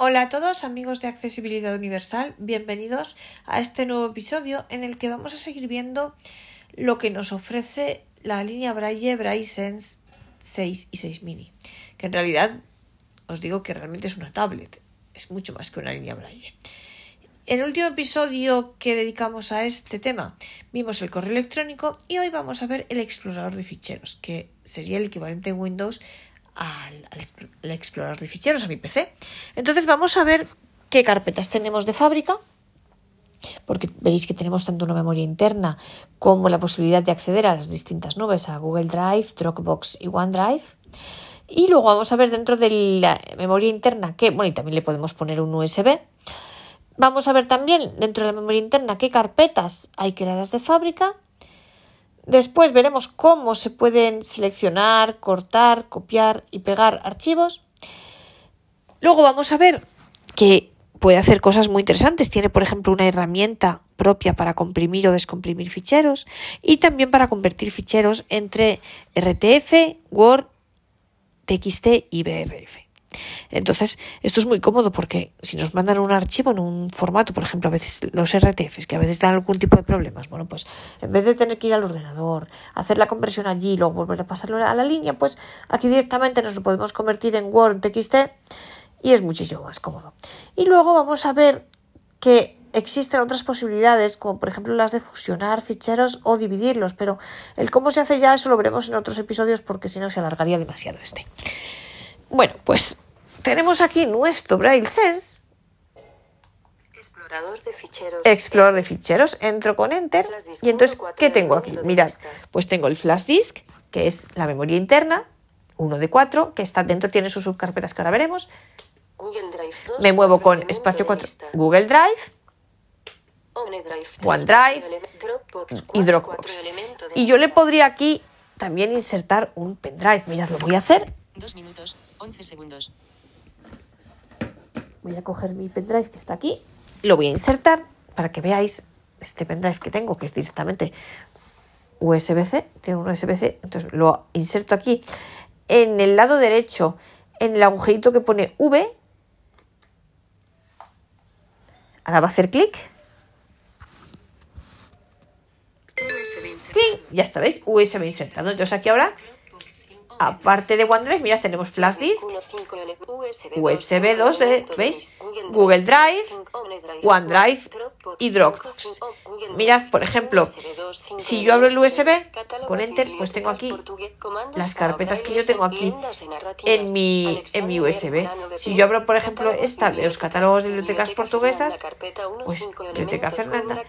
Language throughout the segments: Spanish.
Hola a todos amigos de Accesibilidad Universal, bienvenidos a este nuevo episodio en el que vamos a seguir viendo lo que nos ofrece la línea Braille Braille Sense 6 y 6 mini, que en realidad os digo que realmente es una tablet, es mucho más que una línea Braille. En el último episodio que dedicamos a este tema vimos el correo electrónico y hoy vamos a ver el explorador de ficheros, que sería el equivalente en Windows al, explorador de ficheros, a mi PC. Entonces vamos a ver qué carpetas tenemos de fábrica, porque veréis que tenemos tanto una memoria interna como la posibilidad de acceder a las distintas nubes, a Google Drive, Dropbox y OneDrive. Y luego vamos a ver dentro de la memoria interna que, bueno, y también le podemos poner un USB Vamos a ver también dentro de la memoria interna qué carpetas hay creadas de fábrica. Después veremos cómo se pueden seleccionar, cortar, copiar y pegar archivos. Luego vamos a ver que puede hacer cosas muy interesantes. Tiene, por ejemplo, una herramienta propia para comprimir o descomprimir ficheros y también para convertir ficheros entre RTF, Word, TXT y BRF. Entonces, esto es muy cómodo porque si nos mandan un archivo en un formato, por ejemplo, a veces los RTFs, que a veces dan algún tipo de problemas, bueno, pues en vez de tener que ir al ordenador, hacer la conversión allí y luego volver a pasarlo a la línea, pues aquí directamente nos lo podemos convertir en Word, TXT y es muchísimo más cómodo. Y luego vamos a ver que existen otras posibilidades, como por ejemplo las de fusionar ficheros o dividirlos, pero el cómo se hace ya eso lo veremos en otros episodios porque si no se alargaría demasiado este. Bueno, pues tenemos aquí nuestro Braille Sense. Explorador de ficheros. Explorador de ficheros. Entro con Enter. Y entonces, ¿qué tengo aquí? Mirad, pues tengo el flash disk, que es la memoria interna, uno de cuatro, que está dentro, tiene sus subcarpetas que ahora veremos. Me muevo con espacio 4, Google Drive, OneDrive y Dropbox. Y yo le podría aquí también insertar un pendrive. Mirad, lo voy a hacer. Dos minutos, 11 segundos. Voy a coger mi pendrive que está aquí, lo voy a insertar para que veáis este pendrive que tengo, que es directamente USB-C, tiene un USB-C, entonces lo inserto aquí en el lado derecho, en el agujerito que pone V. Ahora va a hacer clic. Clic, ya está, ¿veis? USB insertado. Entonces aquí ahora aparte de OneDrive, mira, tenemos flash disk, USB 2 de, ¿veis? Google Drive, OneDrive y Dropbox. Mirad, por ejemplo, si yo abro el USB con Enter, pues tengo aquí las carpetas que yo tengo aquí en mi, en mi USB. Si yo abro, por ejemplo, esta de los catálogos de bibliotecas portuguesas, pues Biblioteca Fernanda,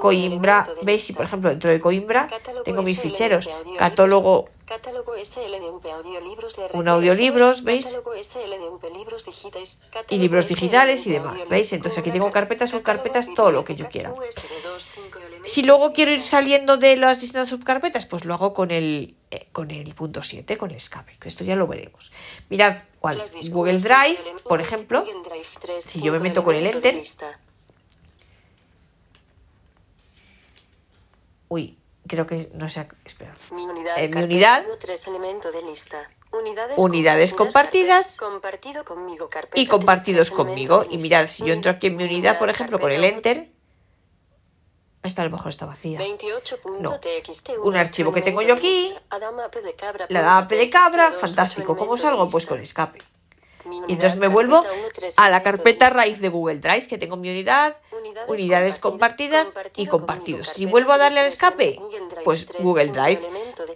Coimbra, ¿veis? Si, por ejemplo, dentro de Coimbra tengo mis ficheros, catálogo Catálogo SLDV audiolibros de un audiolibros, ¿veis? Y libros digitales y demás, ¿veis? Entonces aquí tengo carpetas, subcarpetas, todo lo que yo quiera. Si luego quiero ir saliendo de las distintas subcarpetas, pues lo hago con el, eh, con el punto 7, con el escape, que esto ya lo veremos. Mirad, ¿cuál? Google Drive, por ejemplo, si yo me meto con el Enter... Uy, creo que no sé, espera. Mi unidad, eh, mi unidad tres elementos de lista. Unidades, unidades compartidas, compartido conmigo, carpeta, y compartidos conmigo. Y mirad, si yo entro aquí en mi unidad, por ejemplo, con el enter, esta a lo mejor está vacía. 28. No. Un archivo que tengo yo aquí, la APP de cabra, fantástico. ¿Cómo salgo? Pues con escape. Y entonces me vuelvo a la carpeta raíz de Google Drive, que tengo mi unidad, unidades compartidas y compartidos. Si vuelvo a darle al escape, pues Google Drive.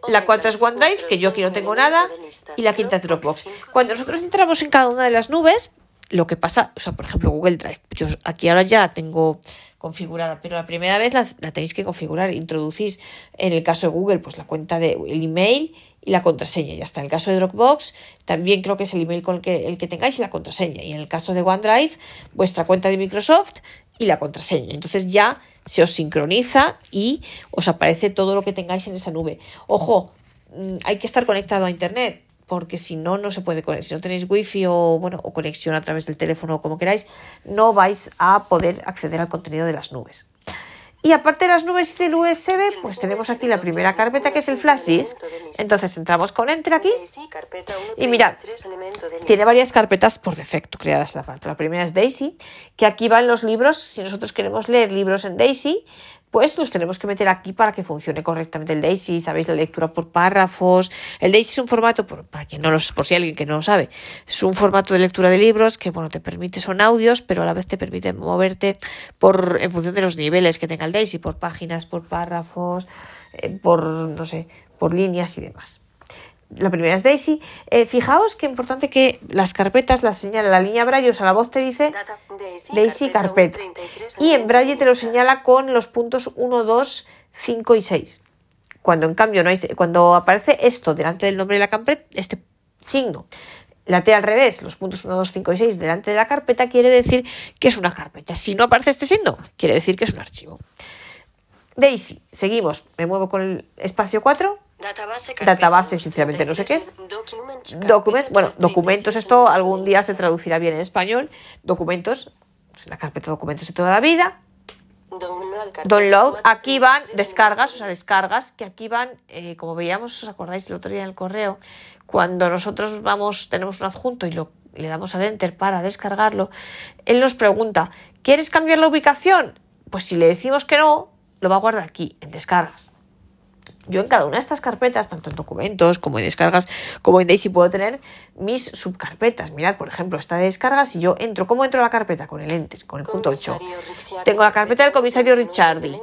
La cuarta es OneDrive, que yo aquí no tengo nada, y la quinta es Dropbox. Cuando nosotros entramos en cada una de las nubes, lo que pasa, o sea, por ejemplo, Google Drive, yo aquí ahora ya la tengo configurada, pero la primera vez la, tenéis que configurar, introducís en el caso de Google, pues la cuenta de el email y la contraseña. Y hasta en el caso de Dropbox, también creo que es el email con el que, el que tengáis y la contraseña. Y en el caso de OneDrive, vuestra cuenta de Microsoft y la contraseña. Entonces ya se os sincroniza y os aparece todo lo que tengáis en esa nube. Ojo, mm, hay que estar conectado a Internet porque si no, no se puede, si no tenéis wifi o, bueno, o conexión a través del teléfono o como queráis, no vais a poder acceder al contenido de las nubes. Y aparte de las nubes y del USB, pues tenemos aquí la primera carpeta que es el flash. Entonces entramos con Enter aquí y mirad, 33, elemento de tiene varias carpetas por defecto creadas la parte. La primera es Daisy, que aquí van los libros. Si nosotros queremos leer libros en Daisy, pues los tenemos que meter aquí para que funcione correctamente el Daisy. Sabéis la lectura por párrafos. El Daisy es un formato, por, para quien no los, por si alguien que no lo sabe, es un formato de lectura de libros que bueno te permite son audios, pero a la vez te permite moverte por en función de los niveles que tenga el Daisy, por páginas, por párrafos, eh, por no sé, por líneas y demás. La primera es Daisy. Eh, fijaos que importante que las carpetas las señala la línea Braille, o sea, la voz te dice Daisy, Daisy carpeta carpeta. 1, 33, Y en Braille te lo señala con los puntos 1, 2, 5 y 6. Cuando en cambio no hay, cuando aparece esto delante del nombre de la carpeta, este signo, la T al revés, los puntos 1, 2, 5 y 6 delante de la carpeta, quiere decir que es una carpeta. Si no aparece este signo, quiere decir que es un archivo. Daisy, seguimos. Me muevo con el espacio 4. Database, Database, sinceramente, no sé qué es. 1, Documents, Documents, carpeta bueno, 3, documentos, 33, esto algún día se traducirá bien en español. Documentos, pues, la carpeta de documentos de toda la vida. Download, carpeta Download, 4, aquí van 33, descargas, o sea, descargas, que aquí van, eh, como veíamos, os acordáis el otro día en el correo, cuando nosotros vamos, tenemos un adjunto y lo, le damos al enter para descargarlo, él nos pregunta, ¿quieres cambiar la ubicación? Pues si le decimos que no, lo va a guardar aquí, en descargas. Yo en cada una de estas carpetas, tanto en documentos como en descargas, como en Daisy, puedo tener mis subcarpetas. Mirad, por ejemplo, esta de descargas, y yo entro, ¿cómo entro a la carpeta? Con el enter, con el punto 8. Comisario Ricciardi, Tengo la carpeta del comisario Ricciardi.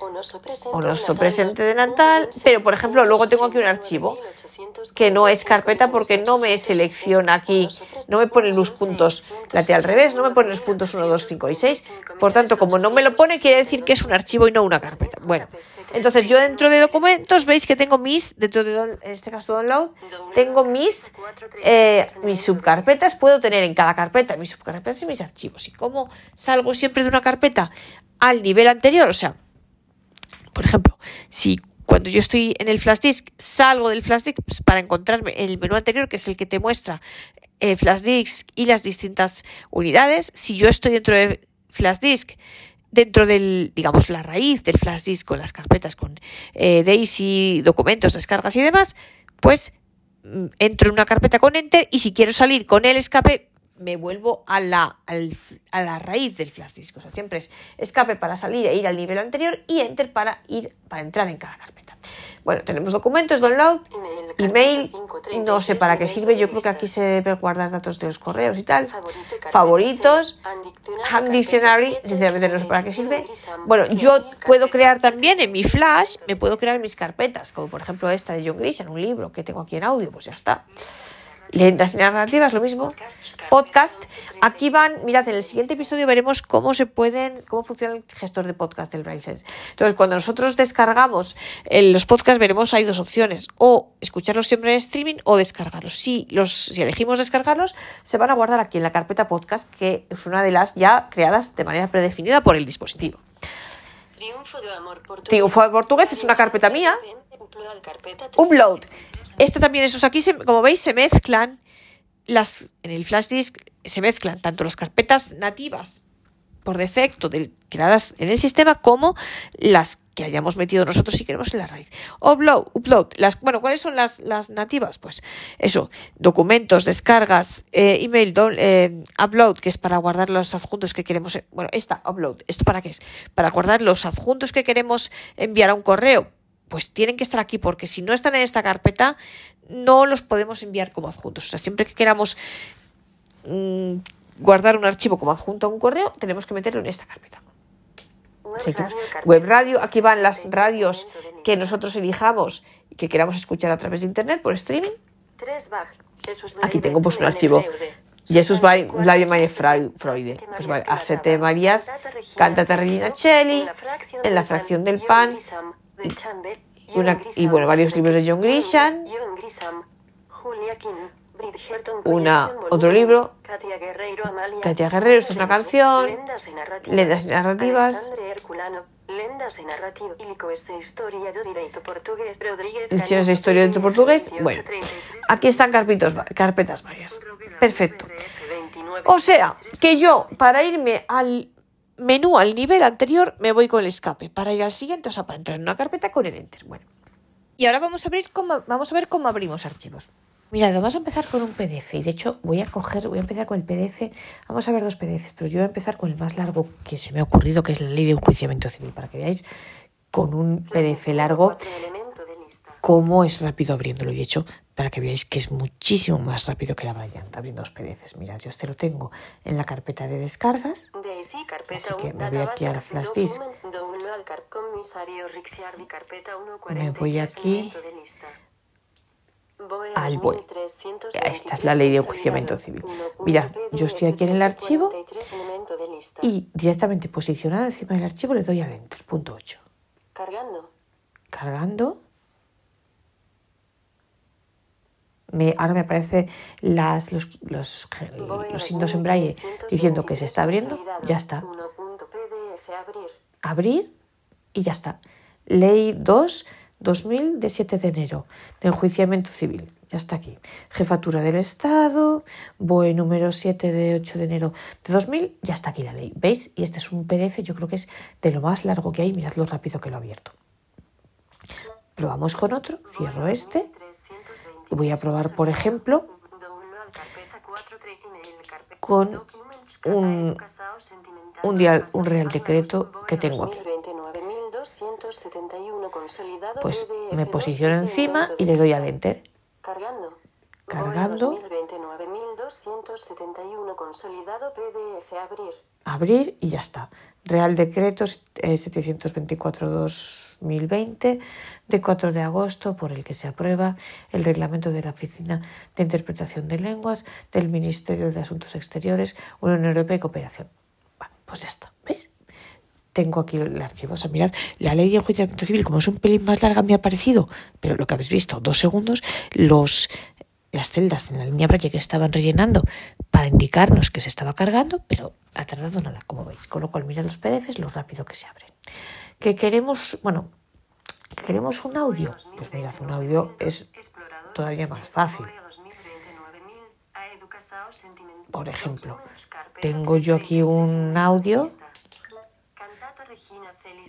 Onoso presente Onoso presente de natal, pero, por ejemplo, luego tengo aquí un archivo que no es carpeta porque no me selecciona aquí, no me pone los puntos la T al revés, no me pone los puntos 1, 2, 5 y 6. Por tanto, como no me lo pone, quiere decir que es un archivo y no una carpeta. Bueno, entonces yo dentro de documentos veis que tengo mis, dentro de, don- en este caso download, tengo mis, eh, mis subcarpetas, puedo tener en cada carpeta mis subcarpetas y mis archivos. ¿Y cómo salgo siempre de una carpeta al nivel anterior? O sea, por ejemplo, si cuando yo estoy en el flash disk salgo del flash disk pues, para encontrarme en el menú anterior, que es el que te muestra el flash disk y las distintas unidades, si yo estoy dentro de flash disk, dentro del, digamos, la raíz del flash disk con las carpetas, con eh, Daisy, documentos, descargas y demás, pues mm, entro en una carpeta con enter y si quiero salir con el escape me vuelvo a la, al- a la raíz del flash disk. O sea, siempre es escape para salir e ir al nivel anterior y enter para ir para entrar en cada carpeta. Bueno, tenemos documentos, download, email, no sé para qué sirve, yo creo que aquí se debe guardar datos de los correos y tal. Favoritos, Ham Dictionary, sinceramente no sé para qué sirve. Bueno, yo puedo crear también en mi flash, me puedo crear mis carpetas, como por ejemplo esta de John Grisham, un libro que tengo aquí en audio, pues ya está. Lentas y narrativas, lo mismo. Podcast. Aquí van, mirad, en el siguiente episodio veremos cómo se pueden, cómo funciona el gestor de podcast del BrainSense. Entonces, cuando nosotros descargamos eh, los podcasts, veremos hay dos opciones: o escucharlos siempre en streaming o descargarlos. Si los, si elegimos descargarlos, se van a guardar aquí en la carpeta podcast, que es una de las ya creadas de manera predefinida por el dispositivo. Triunfo de amor portugués. Triunfo de portugués es una carpeta mía. Upload, Esta también es, o sea, aquí como veis se mezclan las en el flash disk se mezclan tanto las carpetas nativas por defecto creadas en el sistema como las que hayamos metido nosotros si queremos en la raíz. Upload, upload. Las, bueno, ¿cuáles son las, las nativas? Pues eso, documentos, descargas, eh, email, eh, upload, que es para guardar los adjuntos que queremos. eh, Bueno, esta, upload, ¿esto para qué es? Para guardar los adjuntos que queremos enviar a un correo. Pues tienen que estar aquí porque si no están en esta carpeta no los podemos enviar como adjuntos. O sea, siempre que queramos mm, guardar un archivo como adjunto a un correo, tenemos que meterlo en esta carpeta. Web radio, carpeta Web radio, aquí van las 33, radios que nosotros elijamos y que queramos escuchar a través de internet por streaming. Aquí tengo pues un archivo. Jesús ochenta, Freude. Asete Pues Marías vale, Asete mataba. Marías, Cantata Regina Celli, En la fracción del pan, Y una- y bueno, varios libros de John Grisham. Una- otro libro. Katia Guerreiro, Amalia, Katia Guerreiro, esta es una canción. Lendas de narrativas, Lendas de narrativa, historia direito portugués, Rodríguez de historia de portugués. 28, Bueno, 33, aquí están carpetas varias. Perfecto. 29, O sea, que yo, para irme al menú al nivel anterior me voy con el escape para ir al siguiente, o sea, para entrar en una carpeta con el enter. Bueno. Y ahora vamos a, abrir cómo, vamos a ver cómo abrimos archivos. Mirad, vamos a empezar con un PDF y de hecho voy a coger, voy a empezar con el PDF, vamos a ver dos PDFs, pero yo voy a empezar con el más largo que se me ha ocurrido, que es la ley de enjuiciamiento civil, para que veáis con un PDF largo cómo es rápido abriéndolo. Y de hecho, para que veáis que es muchísimo más rápido que la variante abriendo los PDFs. Mirad, yo este lo tengo en la carpeta de descargas. Así que me voy aquí al flash disk. Me voy aquí al buen. Esta es la ley de enjuiciamiento civil. Mirad, yo estoy aquí en el archivo y directamente posicionado encima del archivo le doy al enter, punto 8. Cargando. Cargando. Me, ahora me aparecen las, los, los, los signos en braille diciendo que se está abriendo. Ya está. Abrir y ya está. Ley 2 2000 de 7 de enero de enjuiciamiento civil. Ya está aquí. Jefatura del Estado, BOE número 7 de 8 de enero de 2000, ya está aquí la ley. ¿Veis? Y este es un PDF, yo creo que es de lo más largo que hay. Mirad lo rápido que lo he abierto. Probamos con otro, cierro este. Voy a probar, por ejemplo, con un, un, dial, un real decreto que tengo aquí. Pues me posiciono encima y le doy al enter. Cargando. Cargando. 2029.271 consolidado PDF abrir. Abrir y ya está. Real Decreto 724-2020 de 4 de agosto por el que se aprueba el reglamento de la Oficina de Interpretación de Lenguas del Ministerio de Asuntos Exteriores, Unión Europea y Cooperación. Bueno, pues ya está. ¿Veis? tengo aquí el archivo. O sea, mirad, la ley de enjuiciamiento civil, como es un pelín más larga, me ha parecido, pero lo que habéis visto, dos segundos, los las celdas en la línea braille que estaban rellenando para indicarnos que se estaba cargando, pero ha tardado nada, como veis. Con lo cual, mirad los PDFs, lo rápido que se abren. Que queremos, bueno, que queremos un audio. Pues mirad, un audio es todavía más fácil. Por ejemplo, tengo yo aquí un audio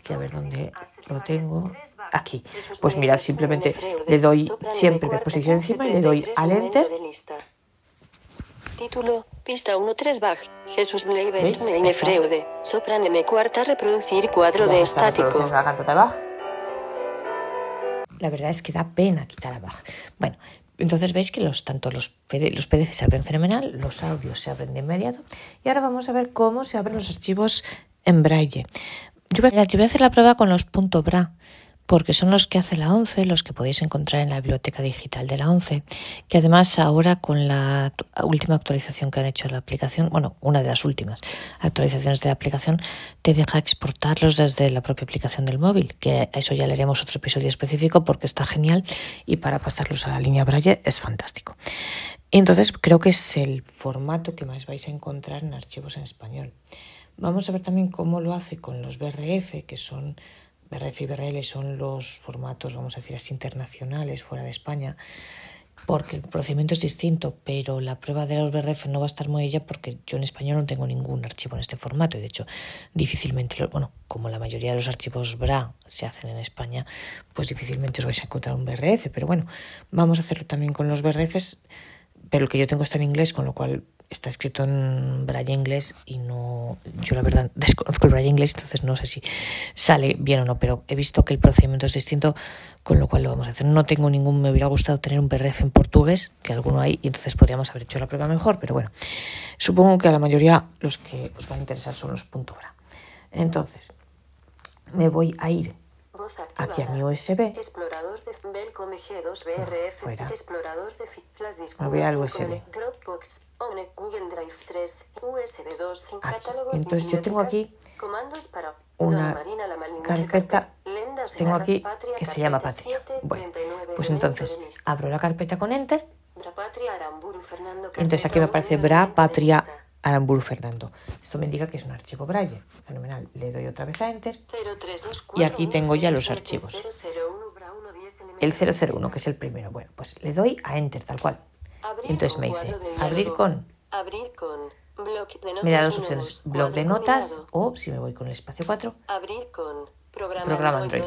que a ver dónde lo tengo. Aquí. Pues mirad, simplemente le doy siempre de posición encima y le doy al enter. Título, pista 1-3 Bach, Jesús Mleiber, Meine Freude, Sopran M cuarta, reproducir cuadro de estático. La cantata Bach. La verdad es que da pena quitar a Bach. Bueno, entonces veis que los, tanto los, los PDF se abren fenomenal, los audios se abren de inmediato. Y ahora vamos a ver cómo se abren los archivos en braille. Yo voy, a, hacer la prueba con los .bra, porque son los que hace la 11, los que podéis encontrar en la biblioteca digital de la 11, que además ahora con la última actualización que han hecho la aplicación, bueno, una de las últimas actualizaciones de la aplicación, te deja exportarlos desde la propia aplicación del móvil, que a eso ya le otro episodio específico porque está genial y para pasarlos a la línea Braille es fantástico. Entonces creo que es el formato que más vais a encontrar en archivos en español. Vamos a ver también cómo lo hace con los BRF, que son BRF y BRL son los formatos, vamos a decir así, internacionales fuera de España, porque el procedimiento es distinto, pero la prueba de los BRF no va a estar muy ella porque yo en español no tengo ningún archivo en este formato. Y de hecho difícilmente, bueno, como la mayoría de los archivos BRA se hacen en España, pues difícilmente os vais a encontrar un BRF, pero bueno, vamos a hacerlo también con los BRFs, pero el que yo tengo está en inglés, con lo cual está escrito en braille inglés y no, yo la verdad desconozco el braille inglés, entonces no sé si sale bien o no, pero he visto que el procedimiento es distinto, con lo cual lo vamos a hacer. No tengo ningún, me hubiera gustado tener un PRF en portugués, que alguno hay, y entonces podríamos haber hecho la prueba mejor, pero bueno, supongo que a la mayoría los que os van a interesar son los punto .bra. Entonces, me voy a ir aquí a mi USB. Explorador de Belcom G2 BRF. Fuera. Me voy al USB. Dropbox, Omne, Google Drive 3, USB 2, sin Aquí. Entonces yo tengo aquí una carpeta, tengo aquí que se llama Patria. 7, Bueno, 39, pues entonces abro la carpeta con Enter entonces aquí me aparece Bra Patria. Aramburu Fernando. Esto me indica que es un archivo Braille. Fenomenal. Le doy otra vez a Enter 0324, y aquí tengo ya los 17, archivos. 001, Bra 1, 10, el elemento 001, que es el primero. Bueno, pues le doy a Enter tal cual. Abrir entonces me dice Abrir con me da dos opciones, blog de notas o si me voy con el espacio 4, abrir con programa Android.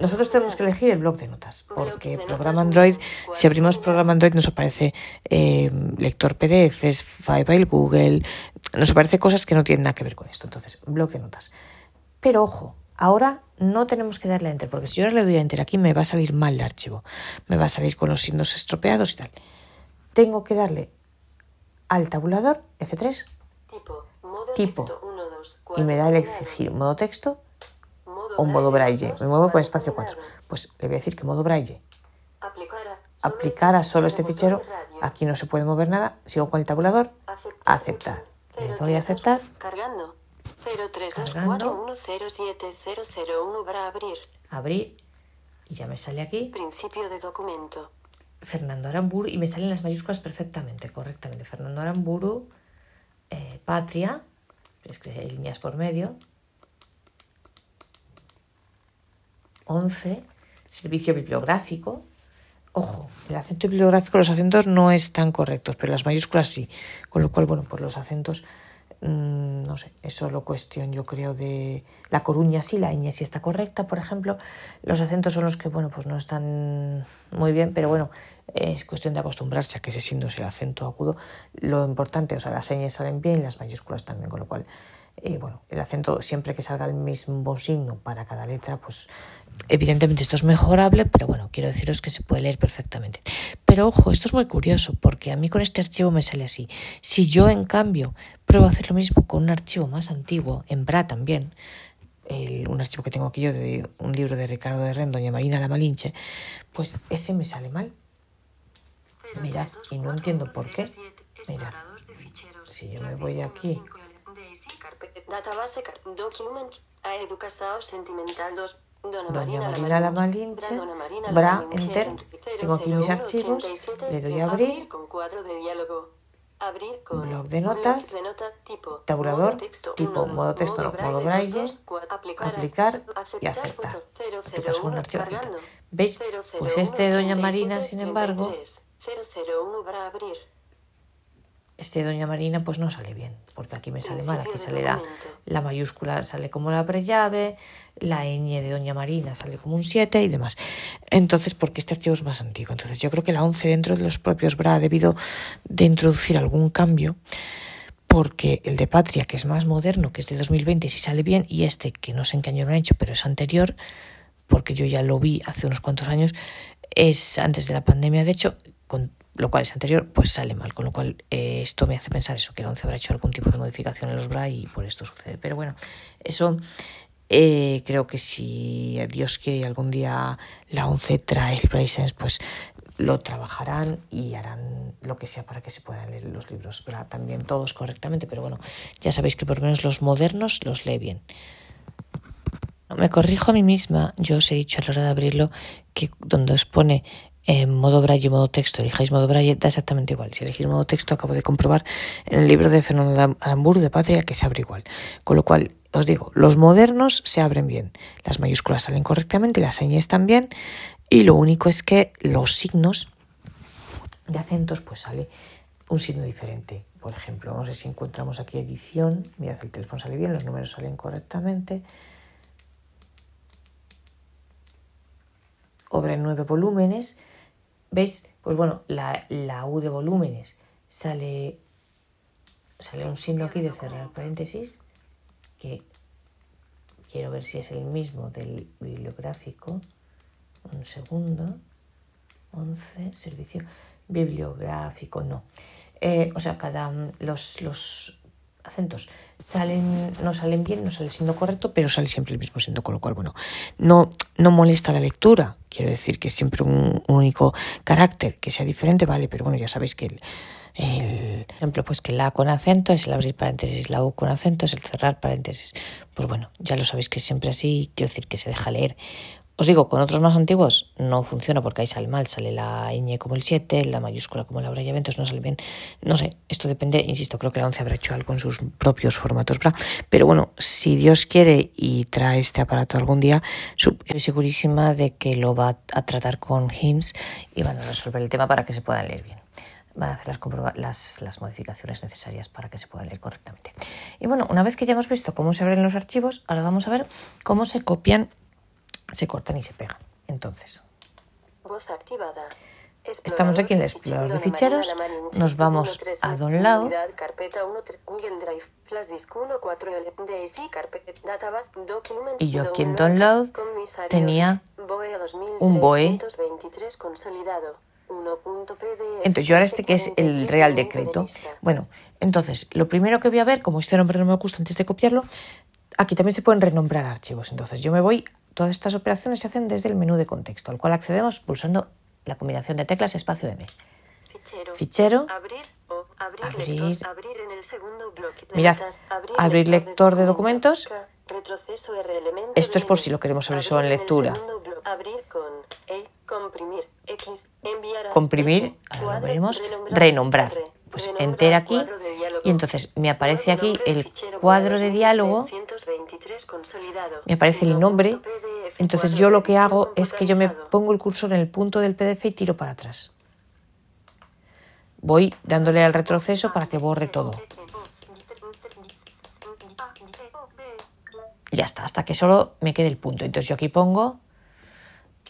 Nosotros tenemos que elegir el blog de notas, porque programa Android, si abrimos programa Android nos aparece eh, lector PDFs, File Google, nos aparece cosas que no tienen nada que ver con esto. Entonces, blog de notas. Pero ojo, ahora no tenemos que darle a enter, porque si yo ahora le doy a enter aquí me va a salir mal el archivo, me va a salir con los signos estropeados y tal. Tengo que darle al tabulador F3 tipo, y me da el exigir modo texto o modo braille. Me muevo por espacio 4. Pues le voy a decir que modo braille. Aplicar a solo este fichero. Aquí no se puede mover nada. Sigo con el tabulador. Aceptar. Le doy a aceptar. Cargando. abrir. Abrir. Y ya me sale aquí. Principio de documento. Fernando Aramburu. Y me salen las mayúsculas perfectamente, correctamente. Fernando Aramburu. Eh, patria. Es que hay líneas por medio. 11, servicio bibliográfico. Ojo, el acento bibliográfico, los acentos no están correctos, pero las mayúsculas sí. Con lo cual, bueno, pues los acentos, mmm, no sé, es solo cuestión, yo creo, de la coruña sí, la ñ sí está correcta, por ejemplo. Los acentos son los que, bueno, pues no están muy bien, pero bueno, es cuestión de acostumbrarse a que ese signo sea el acento agudo. Lo importante, o sea, las ñ salen bien y las mayúsculas también, con lo cual eh, bueno, el acento siempre que salga el mismo signo para cada letra, pues Evidentemente esto es mejorable, pero bueno, quiero deciros que se puede leer perfectamente. Pero ojo, esto es muy curioso porque a mí con este archivo me sale así. Si yo en cambio pruebo a hacer lo mismo con un archivo más antiguo, en BRA también, el, un archivo que tengo aquí yo de un libro de Ricardo de Ren, Doña Marina la Malinche, pues ese me sale mal. Mirad, y no entiendo por qué. Mirad, si yo me voy aquí. Database document a sentimental 2. Doña Marina la Malinche, Bra, Enter, tengo aquí mis archivos, le doy a abrir, blog de notas, tabulador, tipo modo texto, no, modo braille, aplicar y aceptar. Un archivo ¿Veis? Pues este de Doña Marina, sin embargo, este Doña Marina pues no sale bien, porque aquí me sale mal, aquí sale la, la mayúscula, sale como la prellave, la ñ de Doña Marina sale como un 7 y demás. Entonces, porque este archivo es más antiguo. Entonces, yo creo que la 11 dentro de los propios BRA ha debido de introducir algún cambio, porque el de Patria, que es más moderno, que es de 2020, si sale bien, y este, que no sé en qué año lo han hecho, pero es anterior, porque yo ya lo vi hace unos cuantos años, es antes de la pandemia, de hecho, con lo cual es anterior, pues sale mal. Con lo cual eh, esto me hace pensar eso, que la 11 habrá hecho algún tipo de modificación en los BRA y por esto sucede. Pero bueno, eso eh, creo que si Dios quiere algún día la 11 trae el Braille pues lo trabajarán y harán lo que sea para que se puedan leer los libros, ¿verdad? también todos correctamente, pero bueno, ya sabéis que por lo menos los modernos los lee bien. Me corrijo a mí misma, yo os he dicho a la hora de abrirlo que donde os pone en modo braille y modo texto, elijáis modo braille, da exactamente igual. Si elegís modo texto, acabo de comprobar en el libro de Fernando Aramburu de Patria que se abre igual. Con lo cual, os digo, los modernos se abren bien. Las mayúsculas salen correctamente, las señas también. Y lo único es que los signos de acentos, pues sale un signo diferente. Por ejemplo, vamos a ver si encontramos aquí edición. Mirad, el teléfono sale bien, los números salen correctamente. Obra en nueve volúmenes ¿Veis? Pues bueno, la, la U de volúmenes sale, sale un signo aquí de cerrar paréntesis, que quiero ver si es el mismo del bibliográfico. Un segundo. 11, servicio bibliográfico, no. Eh, o sea, cada los, los acentos salen, no salen bien, no sale siendo correcto, pero sale siempre el mismo siendo, con lo cual, bueno, no, no molesta la lectura. Quiero decir que siempre un, único carácter que sea diferente, vale, pero bueno, ya sabéis que el, ejemplo, pues que la con acento es el abrir paréntesis, la U con acento es el cerrar paréntesis. Pues bueno, ya lo sabéis que siempre así, quiero decir que se deja leer os digo, con otros más antiguos no funciona porque ahí sale mal, sale la ñ como el 7, la mayúscula como la braille, entonces no sale bien. No sé, esto depende, insisto, creo que la 11 habrá hecho algo en sus propios formatos BRA. Pero bueno, si Dios quiere y trae este aparato algún día, estoy segurísima de que lo va a tratar con HIMS y van a resolver el tema para que se puedan leer bien. van a hacer las, las modificaciones necesarias para que se pueda leer correctamente. Y bueno, una vez que ya hemos visto cómo se abren los archivos, ahora vamos a ver cómo se copian, se cortan y se pegan. Entonces, Voz activada. Estamos aquí en el explorador de ficheros, nos vamos a Download. Unidad, carpeta 1, tre- Google Drive, Flash Disk 1, 4, Daisy, carpeta, Database, Documents, Y yo aquí en Download tenía un BOE. 2323 consolidado. 1.pdf, Entonces, yo ahora este que es el 43 Real Decreto. Bueno, entonces, lo primero que voy a ver, como este nombre no me gusta antes de copiarlo, aquí también se pueden renombrar archivos. Entonces, yo me voy, todas estas operaciones se hacen desde el menú de contexto, al cual accedemos pulsando la combinación de teclas espacio M. Fichero. Fichero, Abrir o abrir, Abrir. lector. Abrir en el segundo bloque. de Mirad, notas. abrir lector de documentos. Retroceso R elemento Esto es por si lo queremos abrir solo en lectura. Abrir con E, comprimir, X, enviar a comprimir, S, ahora lo veremos, renombrar. R, Pues renombrar, enter aquí y entonces me aparece aquí el cuadro de diálogo 323 consolidado. me aparece el nombre. 1.pdf, Entonces yo lo que hago es que yo me pongo el cursor en el punto del PDF y tiro para atrás. Voy dándole al retroceso para que borre todo. Y ya está, hasta que solo me quede el punto. Entonces yo aquí pongo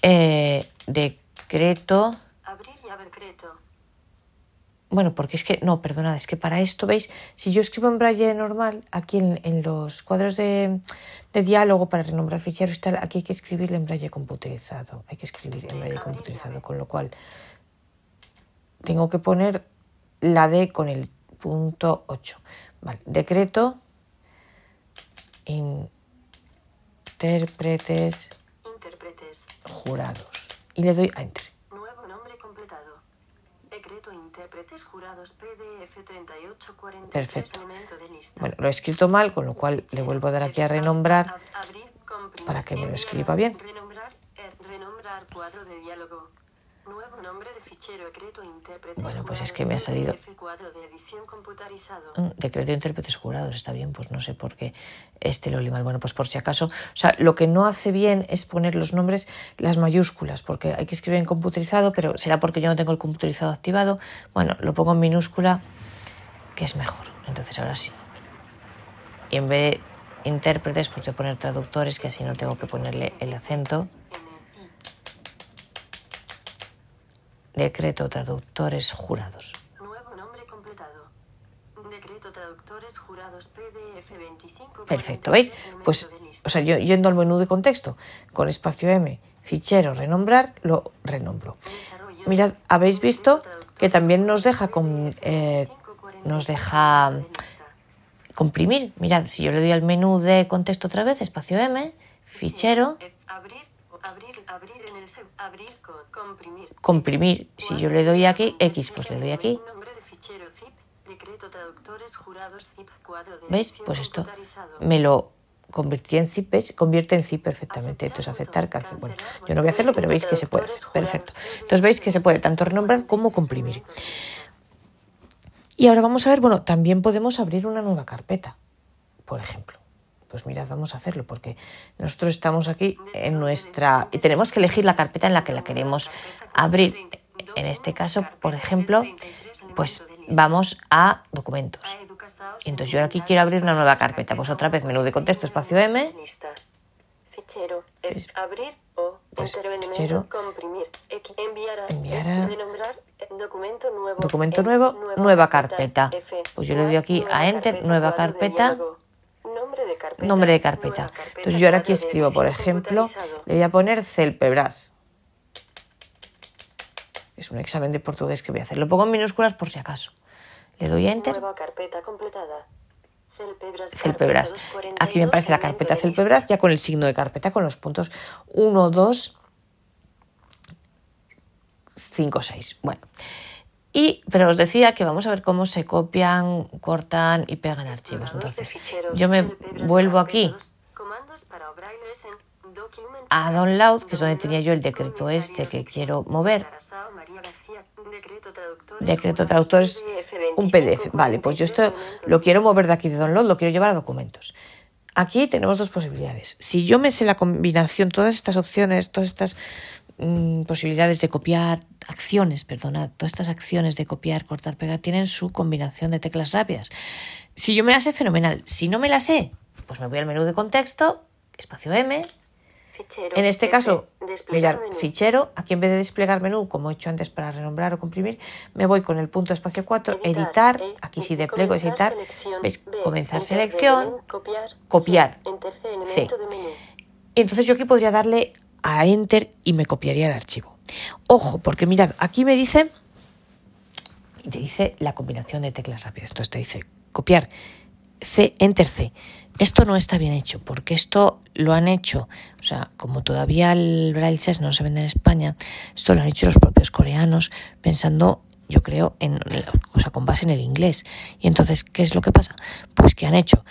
eh, decreto. Abrir llave decreto. Bueno, porque es que, no, perdonad, es que para esto, ¿veis? Si yo escribo en braille normal, aquí en, en los cuadros de, de diálogo para renombrar ficheros y tal, aquí hay que escribir en braille computerizado. Hay que escribir en braille computerizado, con lo cual tengo que poner la D con el punto 8. Vale, decreto, intérpretes Intérpretes. jurados. Y le doy a Enter. Nuevo nombre completado. Decreto intérpretes jurados PDF 3843 Perfecto. elemento de lista. Bueno, lo he escrito mal, con lo cual le vuelvo a dar aquí a renombrar. Para que me lo escriba bien. Renombrar, eh, renombrar cuadro de diálogo. Nuevo nombre de fichero decreto intérpretes Bueno, pues es que me ha salido- Decreto de intérpretes jurados, está bien, pues no sé por qué este lo mal. Bueno, pues por si acaso, o sea, lo que no hace bien es poner los nombres, las mayúsculas, porque hay que escribir en computerizado, pero será porque yo no tengo el computerizado activado. Bueno, lo pongo en minúscula, que es mejor. Entonces ahora sí. Y en vez de intérpretes, pues voy a poner traductores, que así no tengo que ponerle el acento. Decreto traductores jurados. Nuevo nombre completado. Decreto traductores jurados PDF 25. Perfecto, ¿veis? Pues, o sea, yo yendo al menú de contexto, con espacio M, fichero, renombrar, lo renombro. Mirad, habéis visto que también nos deja con, eh, nos deja comprimir. Mirad, si yo le doy al menú de contexto otra vez, espacio M, fichero, Abrir, abrir, abrir en el abrir con comprimir. comprimir. Si yo le doy aquí, X, pues le doy aquí. ¿Veis? Pues esto me lo convertí en zip, ¿veis? Convierte en zip perfectamente. Entonces aceptar, cancel. Bueno, yo no voy a hacerlo, pero veis que se puede. Perfecto. Entonces veis que se puede tanto renombrar como comprimir. Y ahora vamos a ver, bueno, también podemos abrir una nueva carpeta, por ejemplo. Pues mirad, vamos a hacerlo porque nosotros estamos aquí en nuestra... y tenemos que elegir la carpeta en la que la queremos abrir. En este caso, por ejemplo, pues vamos a documentos. Entonces yo aquí quiero abrir una nueva carpeta. Pues otra vez menú de contexto, espacio M. Fichero. Es- abrir o pues, fichero. comprimir. Enviar renombrar, eh, documento nuevo. Documento en nuevo, nueva carpeta. Pues yo le doy aquí a Enter, nueva carpeta. Nombre de carpeta. Nombre de carpeta. Entonces yo ahora aquí escribo, por ejemplo, le voy a poner Celpebras. Es un examen de portugués que voy a hacer. Lo pongo en minúsculas por si acaso. Le doy a Enter. Nueva carpeta completada. Celpebras. Celpebras. carpeta 242, Aquí me aparece la carpeta Celpebras ya con el signo de carpeta, con los puntos 1, 2, 5, 6. Bueno. Y, pero os decía que vamos a ver cómo se copian, cortan y pegan archivos. Entonces, yo me vuelvo aquí a Download, que es donde tenía yo el decreto este que quiero mover. Decreto. Decreto traductores, un PDF. Vale, pues yo esto lo quiero mover de aquí de download, lo quiero llevar a documentos. Aquí tenemos dos posibilidades. Si yo me sé la combinación, todas estas opciones, todas estas mm, posibilidades de copiar, acciones, perdonad, todas estas acciones de copiar, cortar, pegar, tienen su combinación de teclas rápidas. Si yo me las sé, fenomenal. Si no me las sé, pues me voy al menú de contexto, espacio M. En este caso, mirar fichero, aquí en vez de desplegar menú, como he hecho antes para renombrar o comprimir, me voy con el punto espacio 4, editar, aquí sí despliego, editar, veis, comenzar selección, copiar, C. Y entonces yo aquí podría darle a Enter y me copiaría el archivo. Ojo, porque mirad, aquí me dice, te dice la combinación de teclas rápidas. Entonces te dice copiar C, Enter C. Esto no está bien hecho, porque esto lo han hecho, o sea, como todavía el Braille 6 no se vende en España, esto lo han hecho los propios coreanos pensando, yo creo, en, o sea, con base en el inglés. Y entonces, ¿qué es lo que pasa? Pues que han hecho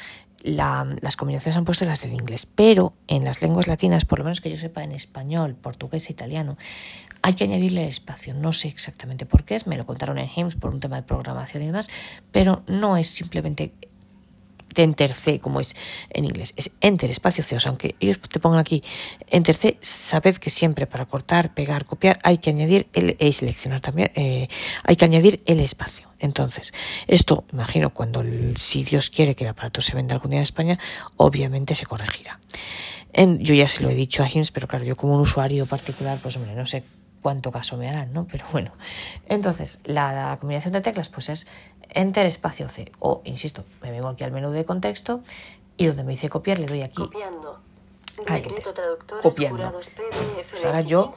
las combinaciones han puesto las del inglés, pero en las lenguas latinas, por lo menos que yo sepa en español, portugués e italiano, hay que añadirle el espacio. No sé exactamente por qué es, me lo contaron en HIMSS por un tema de programación y demás, pero no es simplemente Enter C, como es en inglés. Es Enter, espacio C. O sea, aunque ellos te pongan aquí Enter C, sabed que siempre para cortar, pegar, copiar, hay que añadir el, y seleccionar también, eh, hay que añadir el espacio. Entonces, esto, imagino, cuando si Dios quiere que el aparato se venda algún día en España, obviamente se corregirá. Yo ya se lo he dicho a HIMSS, pero claro, yo como un usuario particular, pues hombre, no sé cuánto caso me harán, ¿no? Pero bueno. Entonces, la combinación de teclas, pues es Enter espacio C. O, insisto, me vengo aquí al menú de contexto y donde me dice copiar le doy aquí. Copiando. Copiando. Pues ahora yo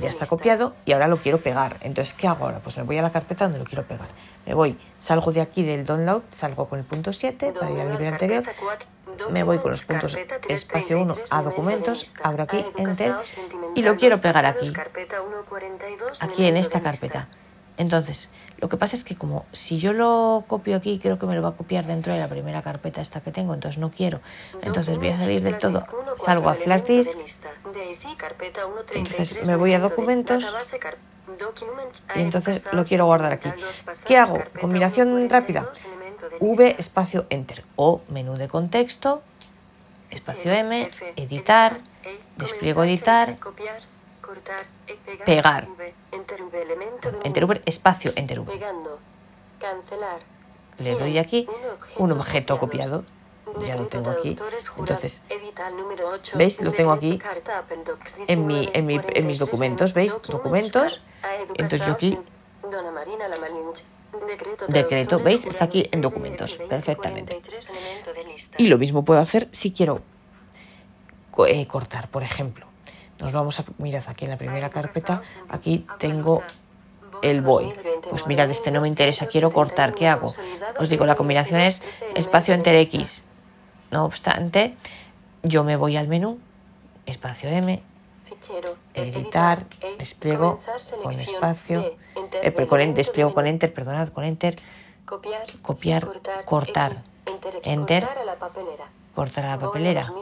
ya está copiado y ahora lo quiero pegar. Entonces, ¿qué hago ahora? Pues me voy a la carpeta donde lo quiero pegar. Me voy, salgo de aquí del download, salgo con el punto 7 para ir al nivel anterior. Me voy con los puntos espacio 1 a documentos, abro aquí, enter y lo quiero pegar aquí. Aquí en esta carpeta. Entonces, lo que pasa es que como si yo lo copio aquí, creo que me lo va a copiar dentro de la primera carpeta esta que tengo, entonces no quiero. Entonces voy a salir del todo, salgo a Flash Disk, entonces me voy a documentos y entonces lo quiero guardar aquí. ¿Qué hago? Combinación rápida. V espacio Enter o menú de contexto, espacio M, editar, despliego editar, pegar. Enter V, espacio Enter V. Le doy aquí un objeto copiado. Ya lo tengo aquí. Entonces, ¿veis? Lo tengo aquí en, mi, en, mi, en mis documentos. ¿Veis? Documentos. Entonces yo aquí decreto, ¿veis? Está aquí en documentos, perfectamente. Y lo mismo puedo hacer si quiero eh, cortar, por ejemplo. Nos vamos a, mirad, aquí en la primera carpeta, aquí tengo el voy. Pues mirad, este no me interesa, quiero cortar, ¿qué hago? Os digo, la combinación es espacio enter X. No obstante, yo me voy al menú, espacio M, editar, despliego con espacio, eh, con, despliego con enter, perdonad, con enter, copiar, cortar, enter, cortar la papelera.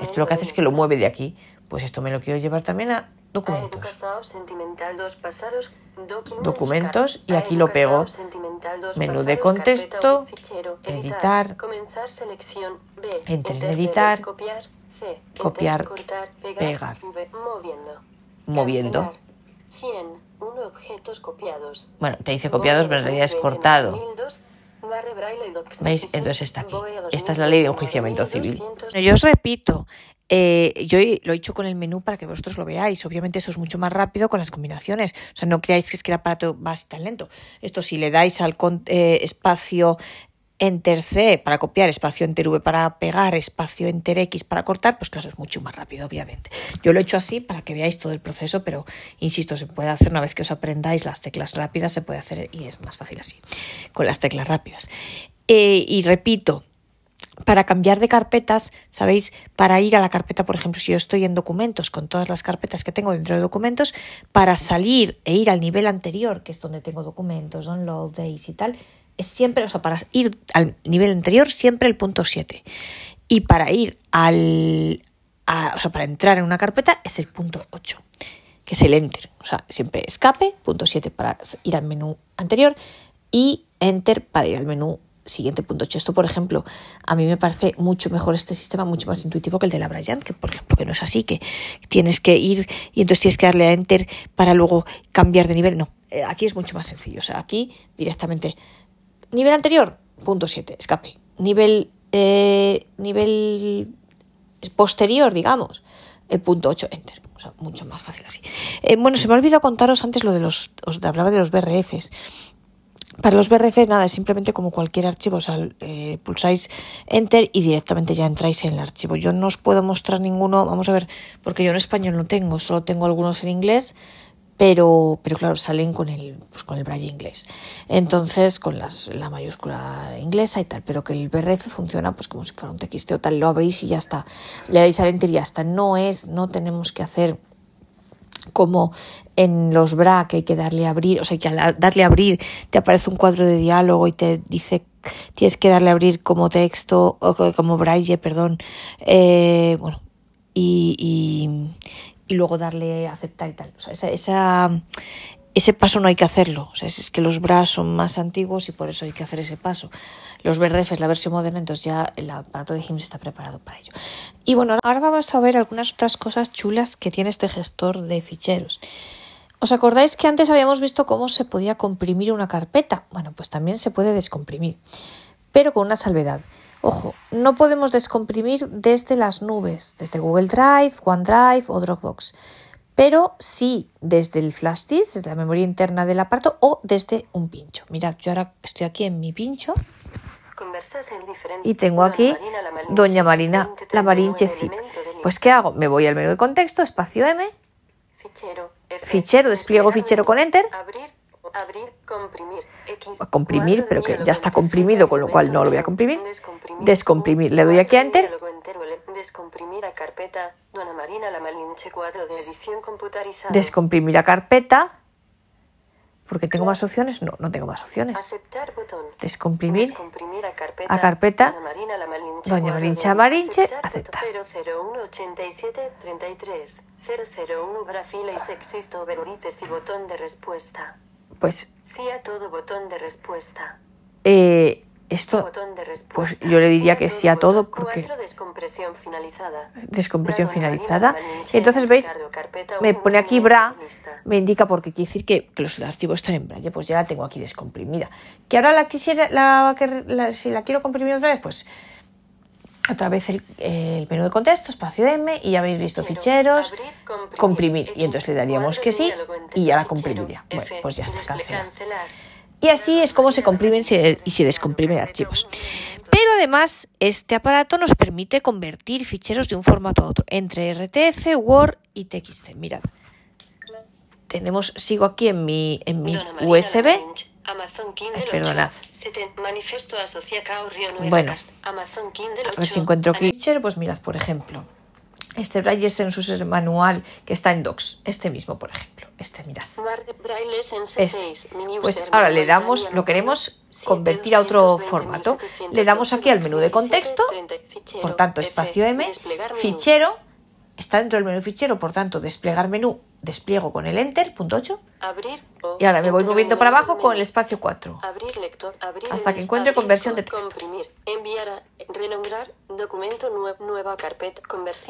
Esto lo que hace es que lo mueve de aquí. Pues esto me lo quiero llevar también a documentos. Documentos y aquí lo pego. Menú de contexto, editar, entre en editar, copiar, pegar, moviendo. Bueno, te dice copiados, pero en realidad es cortado. ¿Veis? Entonces está aquí. Esta es la ley de enjuiciamiento civil. Yo os repito, eh, yo lo he hecho con el menú para que vosotros lo veáis. Obviamente eso es mucho más rápido con las combinaciones. O sea, no creáis que es que el aparato va así tan lento. Esto si le dais al eh, espacio Enter C para copiar, espacio Enter V para pegar, espacio Enter X para cortar, pues claro, es mucho más rápido, obviamente. Yo lo he hecho así para que veáis todo el proceso, pero insisto, se puede hacer una vez que os aprendáis las teclas rápidas, se puede hacer y es más fácil así, con las teclas rápidas. Eh, y repito, para cambiar de carpetas, ¿sabéis? Para ir a la carpeta, por ejemplo, si yo estoy en documentos con todas las carpetas que tengo dentro de documentos, para salir e ir al nivel anterior, que es donde tengo documentos, download, days y tal, es siempre, o sea, para ir al nivel anterior, siempre el punto 7. Y para ir al, o sea, para entrar en una carpeta es el punto 8, que es el enter. O sea, siempre escape, punto 7 para ir al menú anterior y enter para ir al menú siguiente punto 8. Esto, por ejemplo, a mí me parece mucho mejor este sistema, mucho más intuitivo que el de la Bryant, que por ejemplo que no es así, que tienes que ir y entonces tienes que darle a enter para luego cambiar de nivel. No, eh, aquí es mucho más sencillo. O sea, aquí directamente, nivel anterior, punto 7, escape. Nivel, eh, nivel posterior, digamos, el punto 8, enter. O sea, mucho más fácil así. Eh, bueno, se me ha olvidado contaros antes lo de los, os hablaba de los BRFs. Para los BRF, nada, es simplemente como cualquier archivo, o sea, eh, pulsáis Enter y directamente ya entráis en el archivo. Yo no os puedo mostrar ninguno, vamos a ver, porque yo en español no tengo, solo tengo algunos en inglés, pero, pero claro, salen con el, pues con el braille inglés. Entonces, con las, la mayúscula inglesa y tal, pero que el BRF funciona pues como si fuera un TXT o tal, lo abrís y ya está. Le dais al Enter y ya está. No es, no tenemos que hacer como en los BRA que hay que darle a abrir, o sea, que al darle a abrir te aparece un cuadro de diálogo y te dice tienes que darle a abrir como texto o como braille, perdón, eh, bueno, y, y, y, luego darle a aceptar y tal. O sea, esa, ese paso no hay que hacerlo. O sea, es, que los BRA son más antiguos y por eso hay que hacer ese paso. Los BRF es la versión moderna, entonces ya el aparato de HIMS está preparado para ello. Y bueno, ahora vamos a ver algunas otras cosas chulas que tiene este gestor de ficheros. ¿Os acordáis que antes habíamos visto cómo se podía comprimir una carpeta? Bueno, pues también se puede descomprimir, pero con una salvedad. Ojo, no podemos descomprimir desde las nubes, desde Google Drive, OneDrive o Dropbox, pero sí desde el flash disk, desde la memoria interna del aparato o desde un pincho. Mirad, yo ahora estoy aquí en mi pincho y tengo aquí Doña Marina la Marinche Zip. Pues ¿qué hago? Me voy al menú de contexto, espacio M, fichero, despliego fichero con Enter, comprimir, pero que ya está comprimido, con lo cual no lo voy a comprimir, descomprimir, le doy aquí a Enter, descomprimir a carpeta, Dona Marina la Malinche cuadro de edición computarizada, descomprimir a carpeta, porque tengo más opciones, no, no tengo más opciones. Aceptar botón. Descomprimir. Descomprimir a carpeta. A carpeta. Doña Marina la Malinche. Doña Marinche Marinche. Aceptar. 00187 33 001 Brasil y sexisto verurites y botón de respuesta. Pues. Sí a todo botón de respuesta. Eh, esto, pues yo le diría que sí a todo porque... Descompresión finalizada. Descompresión finalizada. Entonces, ¿veis? Me pone aquí bra, me indica porque quiere decir que, los archivos están en braille, pues ya la tengo aquí descomprimida. Que ahora la quisiera, la, si la quiero comprimir otra vez, pues otra vez el, menú de contexto, espacio M, y ya habéis visto ficheros, comprimir. Y entonces le daríamos que sí y ya la comprimiría. Bueno, pues ya está cancelado. Y así es como se comprimen y se descomprimen archivos. Pero además, este aparato nos permite convertir ficheros de un formato a otro, entre RTF, Word y TXT. Mirad. Tenemos, sigo aquí en mi, en mi USB. Ay, perdonad. Bueno, a ver si encuentro aquí. Pues mirad, por ejemplo, este braille es en su manual que está en Docs. Este mismo, por ejemplo. Este, mirad. Este. Pues ahora le damos, lo queremos convertir a otro formato. Le damos aquí al menú de contexto, por tanto, espacio M, fichero, está dentro del menú fichero, por tanto, desplegar menú, despliego con el Enter, punto 8. y ahora me voy moviendo para abajo con el espacio 4. hasta que encuentre conversión de texto.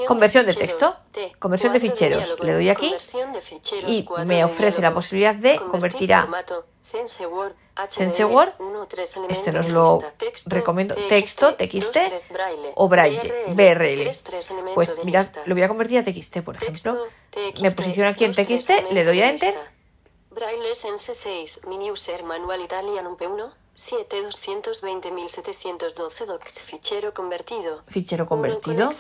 conversión, de texto. Conversión de ficheros. Le doy aquí y me ofrece la posibilidad de convertir a SenseWord, este nos lo recomiendo, texto, TXT o Braille, BRL. Pues mirad, lo voy a convertir a TXT, por ejemplo. Me posiciono aquí en TXT, le doy a Enter. Braille Sense 6, mini user manual italian P1, 7220.712 docs, fichero convertido. Fichero convertido.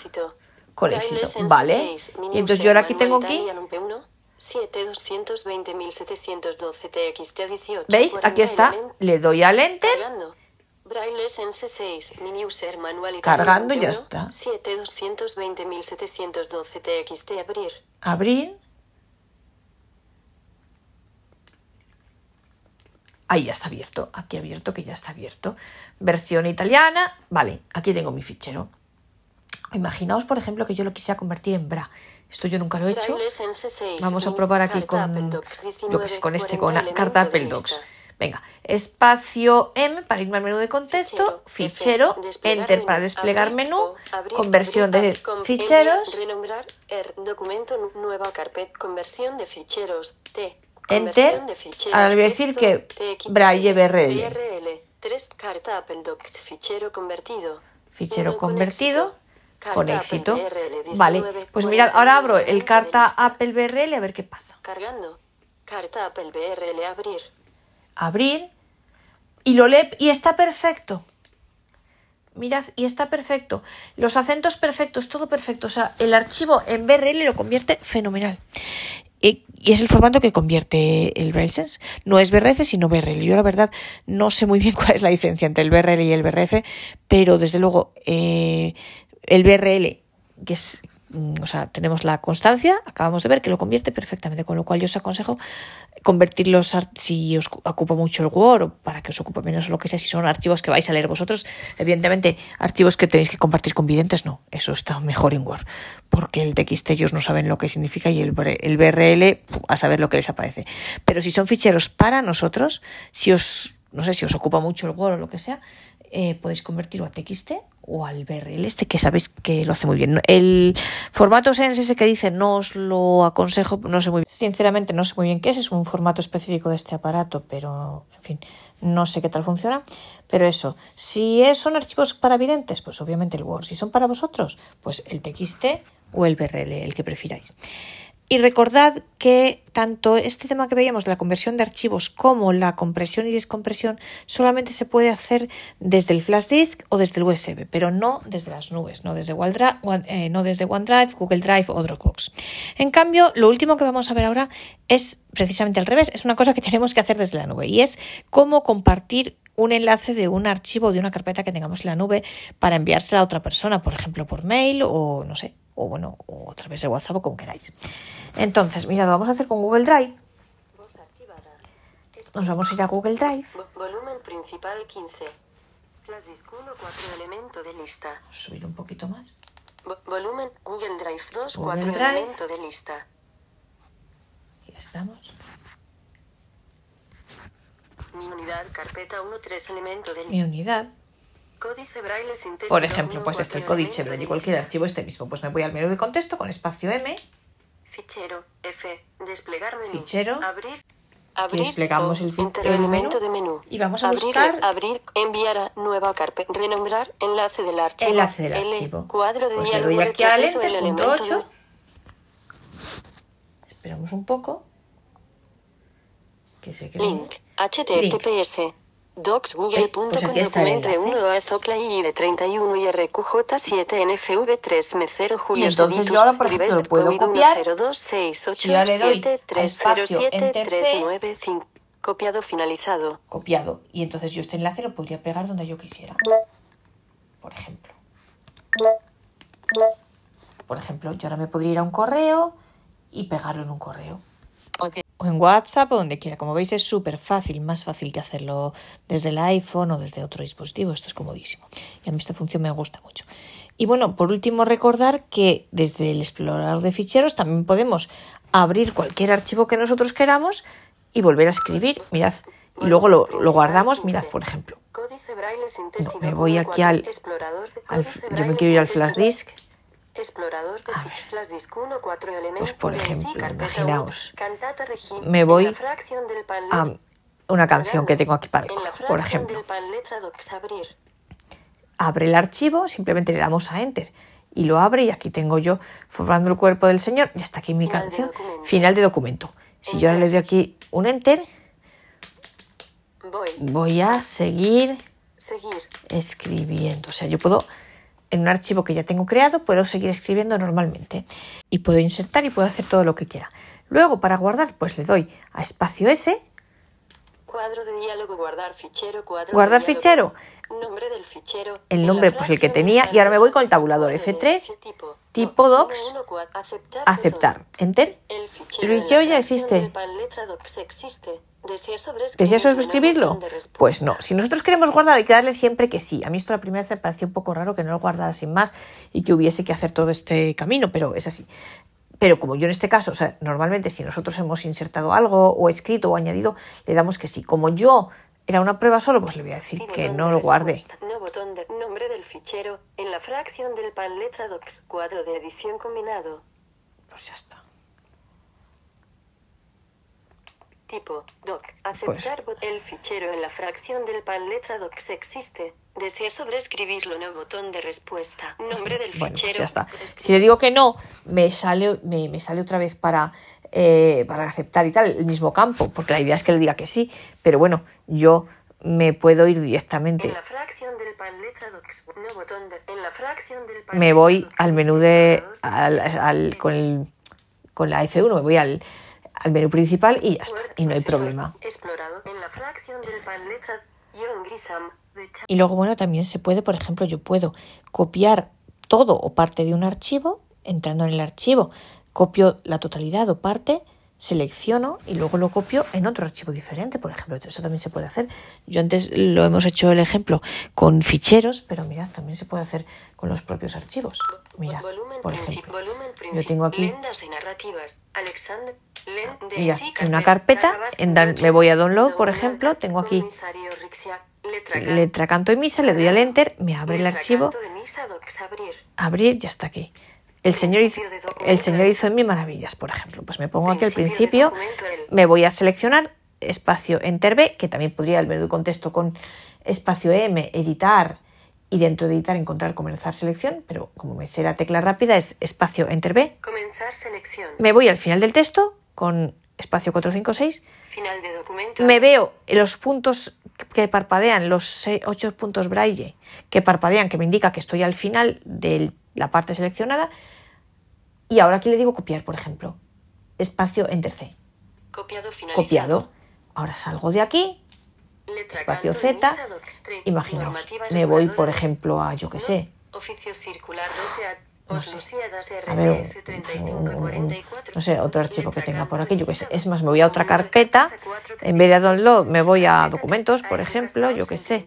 Con éxito. Vale. Y entonces yo ahora aquí tengo aquí 7220712 TXT 18. ¿Veis? Aquí está. Le doy al Enter. Braille Sense 6, mini user manual Cargando y ya está. 7220712 TXT abrir. Abrir. Ahí ya está abierto. Aquí abierto, que ya está abierto. Versión italiana. Vale, aquí tengo mi fichero. Imaginaos, por ejemplo, que yo lo quisiera convertir en BRA. Esto yo nunca lo he hecho. Vamos a probar aquí con, lo que con este, con la carta Apple Docs. Venga, espacio M para irme al menú de contexto, fichero, enter para desplegar menú, conversión de ficheros, er, conversión de T, enter. Ahora le voy a decir que Braille BRL. BRL, 3, carta Apple Docs, fichero convertido. Con éxito. Vale, 19, pues mirad, ahora abro el 49 carta. Apple BRL a ver qué pasa. Cargando. Carta Apple BRL abrir. abrir y lo lee y está perfecto. Mirad, y está perfecto. Los acentos perfectos, todo perfecto. O sea, el archivo en BRL lo convierte fenomenal. Y, es el formato que convierte el Braille Sense. No es BRF, sino BRL. Yo la verdad no sé muy bien cuál es la diferencia entre el BRL y el BRF, pero desde luego eh, el BRL, que es mm, o sea, tenemos la constancia, acabamos de ver que lo convierte perfectamente, con lo cual yo os aconsejo convertir los ar- si os cu- ocupa mucho el Word o para que os ocupe menos lo que sea, si son archivos que vais a leer vosotros, evidentemente archivos que tenéis que compartir con videntes, no, eso está mejor en Word, porque el TXT ellos no saben lo que significa y el, BR el BRL a saber lo que les aparece. Pero si son ficheros para nosotros, si os, no sé, si os ocupa mucho el Word o lo que sea, eh, podéis convertirlo a TXT o al BRL, este que sabéis que lo hace muy bien. El formato Sense ese que dice no os lo aconsejo, no sé muy bien. Sinceramente no sé muy bien qué es, es un formato específico de este aparato, pero en fin, no sé qué tal funciona. Pero eso, si son archivos para videntes, pues obviamente el Word. Si son para vosotros, pues el TXT o el BRL, el que prefiráis. Y recordad que tanto este tema que veíamos de la conversión de archivos como la compresión y descompresión solamente se puede hacer desde el flash disk o desde el USB, pero no desde las nubes, no desde OneDrive, One- eh, no desde OneDrive, Google Drive o Dropbox. En cambio, lo último que vamos a ver ahora es precisamente al revés, es una cosa que tenemos que hacer desde la nube y es cómo compartir un enlace de un archivo o de una carpeta que tengamos en la nube para enviársela a otra persona, por ejemplo, por mail o no sé, o bueno, o a través de WhatsApp o como queráis. Entonces, mirad, lo vamos a hacer con Google Drive. Nos vamos a ir a Google Drive. Vo- volumen principal 15. Flash disk 1, 4 elemento de lista. Subir un poquito más. Vo- volumen Google Drive 2, Google 4 Drive. elemento de lista. Ya estamos. Mi unidad carpeta 1, 3 elemento de Mi lista. unidad. Códice braille. Por ejemplo, 1, pues este, el 4 códice Braille cualquier archivo este mismo. Pues me voy al menú de contexto con espacio M. Fichero F. Desplegar menú. Fichero. Abrir. Abrir. Desplegamos o el fi- Interelemento el de menú. y vamos a abrir, buscar- Abrir. Enviar a nueva carpeta. Renombrar. Enlace del archivo. Enlace del L, archivo. Cuadro de Pues le diálogo. doy aquí al del elemento 8. de- Esperamos un poco. Que se cree. Link. HTTPS. Docsgoogle.com Pues aquí está el documento enlace. 1 Azocla y de 31 y RQJ7 NFV3 Y M0 entonces Julius yo ahora, por ejemplo, Editus lo puedo COVID copiar. 1026 Si ahora le doy a espacio, 87307 enter C. 395. Copiado finalizado. Copiado. Y entonces yo este enlace lo podría pegar donde yo quisiera. Por ejemplo. Por ejemplo, yo ahora me podría ir a un correo y pegarlo en un correo. O en WhatsApp o donde quiera. Como veis es súper fácil, más fácil que hacerlo desde el iPhone o desde otro dispositivo. Esto es comodísimo. Y a mí esta función me gusta mucho. Y bueno, por último recordar que desde el explorador de ficheros también podemos abrir cualquier archivo que nosotros queramos y volver a escribir. Mirad. Y luego lo, lo guardamos. Mirad, por ejemplo. No, me voy aquí 1, al- yo me quiero ir al flash disk. Explorador de fichas flash disk 1, 4 elementos. Pues, por ejemplo, carpeta imaginaos, me voy la fracción del pan a una canción que tengo aquí para por ejemplo. del pan letra docs abrir. abre el archivo, simplemente le damos a Enter y lo abre y aquí tengo yo formando el cuerpo del Señor, ya está aquí mi Final canción, final de documento. Si yo ahora le doy aquí un Enter, Voy. voy a seguir Seguir. escribiendo. O sea, yo puedo, en un archivo que ya tengo creado, puedo seguir escribiendo normalmente. Y puedo insertar y puedo hacer todo lo que quiera. Luego, para guardar, pues le doy a espacio S, Cuadro de diálogo, guardar fichero, cuadro de Guardar diálogo. fichero. Nombre del fichero. El nombre, pues, el que tenía, y ahora me voy con el tabulador cuadro de F3, ese tipo. tipo docs, aceptar. Enter. El fichero, ya letra docs existe. ¿Desea sobreescribirlo? ¿Desea Una sobreescribirlo? botón de respuesta. Pues no. Si nosotros queremos guardar, hay que darle siempre que sí. A mí esto la primera vez me pareció un poco raro que no lo guardara sin más y que hubiese que hacer todo este camino, pero es así. Pero como yo en este caso, o sea, normalmente si nosotros hemos insertado algo o escrito o añadido, le damos que sí. Como yo era una prueba solo, pues le voy a decir Sin que no lo guarde. No botón de nombre del fichero. En la fracción del pan letra docs cuadro de edición combinado. Pues ya está. Tipo doc. Pues- Aceptar el fichero en la fracción del pan letra docs existe. Desea sobreescribirlo. No botón de respuesta. Nombre del Bueno, fichero. pues ya está. Si le digo que no, me sale, me, me sale otra vez para, eh, para aceptar y tal, el mismo campo, porque la idea es que le diga que sí. Pero bueno, yo me puedo ir En directamente. la fracción del pan letra docs. No botón de. En la fracción del pan Me voy al menú de. al- con, el, con la F1, me voy al, al menú principal y ya está. Y no hay problema. Y luego, bueno, también se puede, por ejemplo, yo puedo copiar todo o parte de un archivo, entrando en el archivo, copio la totalidad o parte, selecciono y luego lo copio en otro archivo diferente, por ejemplo. Eso también se puede hacer. Yo antes lo hemos hecho el ejemplo con ficheros, pero mirad, también se puede hacer con los propios archivos. Mirad, por ejemplo. Yo tengo aquí Lendas y narrativas. Alexander Sí, en una carpeta, en dan- me voy a download, por ejemplo, tengo aquí Rixia, letra canto y misa, le doy al enter, me abre el archivo, abrir. ya está aquí. El señor, hizo, el señor hizo en mí maravillas, por ejemplo. Pues me pongo aquí al Principio me voy a seleccionar espacio Enter B, que también podría el de contexto con espacio M, editar y dentro de editar encontrar comenzar selección, pero como me sé la tecla rápida es espacio Enter B. Comenzar selección. Me voy al final del texto con espacio 456 Final de documento. me veo los puntos que parpadean, los ocho puntos braille que parpadean, que me indica que estoy al final de la parte seleccionada. Y ahora aquí le digo copiar, por ejemplo. Espacio Enter C. Copiado finalizado. Copiado. Ahora salgo de aquí, Letra espacio Z. Imaginaos, me voy, por ejemplo, a yo que sé. Oficio circular 12 a No sé. Osmosíadas A ver, RTF 35 44. no sé, otro archivo que tenga por aquí, yo de que sé. Es más, me voy a otra carpeta. En vez de a download, me voy a documentos, por ejemplo, yo que sé.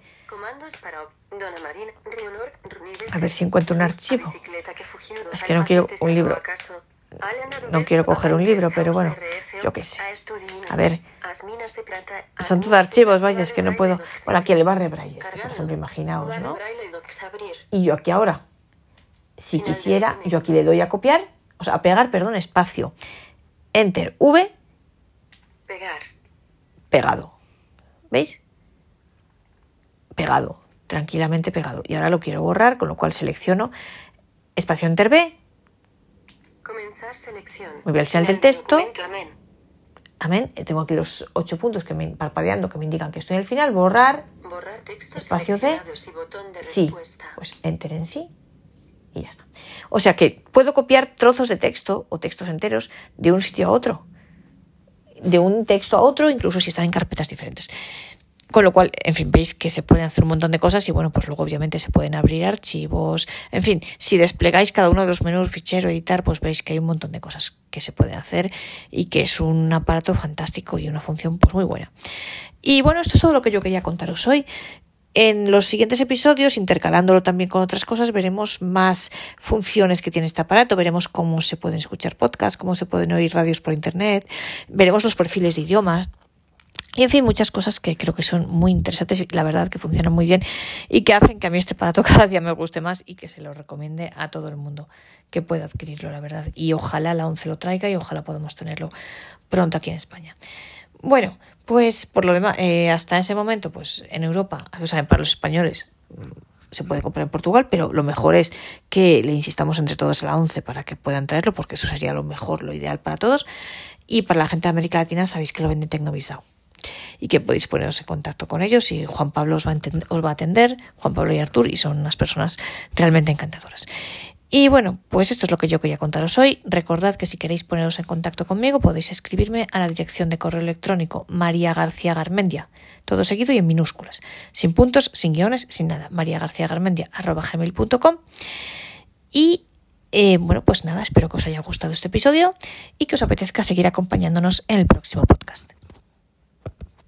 A ver si encuentro un archivo. Es que no quiero un libro. No quiero coger un libro, pero bueno, yo qué sé. a ver. De Son todos de archivos, vaya, es que no puedo. Bueno, aquí el barre braille, este, por ejemplo, imaginaos, ¿no? Y yo aquí ahora, si quisiera, yo aquí le doy a copiar, o sea, a pegar, perdón, espacio. Enter V, Pegar. pegado. ¿Veis? Pegado, tranquilamente pegado. Y ahora lo quiero borrar, con lo cual selecciono espacio Enter B, Comenzar selección. Me voy al final del de texto. amén. amén. Eh, Tengo aquí los ocho puntos que me parpadeando que me indican que estoy al final, borrar, Borrar textos Espacio C. seleccionados y botón de sí, respuesta. pues enter en sí y ya está. O sea que puedo copiar trozos de texto o textos enteros de un sitio a otro, de un texto a otro, incluso si están en carpetas diferentes. Con lo cual, en fin, veis que se pueden hacer un montón de cosas y bueno, pues luego obviamente se pueden abrir archivos. En fin, si desplegáis cada uno de los menús, fichero, editar, pues veis que hay un montón de cosas que se pueden hacer y que es un aparato fantástico y una función pues muy buena. Y bueno, esto es todo lo que yo quería contaros hoy. En los siguientes episodios, intercalándolo también con otras cosas, veremos más funciones que tiene este aparato, veremos cómo se pueden escuchar podcasts, cómo se pueden oír radios por internet, veremos los perfiles de idioma, y en fin, muchas cosas que creo que son muy interesantes y la verdad que funcionan muy bien y que hacen que a mí este aparato cada día me guste más y que se lo recomiende a todo el mundo que pueda adquirirlo, la verdad. Y ojalá la ONCE lo traiga y ojalá podamos tenerlo pronto aquí en España. Bueno, pues por lo demás, eh, hasta ese momento, pues en Europa, o sea, para los españoles se puede comprar en Portugal, pero lo mejor es que le insistamos entre todos a la ONCE para que puedan traerlo, porque eso sería lo mejor, lo ideal para todos. Y para la gente de América Latina sabéis que lo vende Tecnovisao y que podéis poneros en contacto con ellos y Juan Pablo os va, a os va a atender, Juan Pablo y Artur, y son unas personas realmente encantadoras. Y bueno, pues esto es lo que yo quería contaros hoy. Recordad que si queréis poneros en contacto conmigo podéis escribirme a la dirección de correo electrónico María García todo seguido y en minúsculas, sin puntos, sin guiones, sin nada. María gmail.com y eh, bueno, pues nada, espero que os haya gustado este episodio y que os apetezca seguir acompañándonos en el próximo podcast.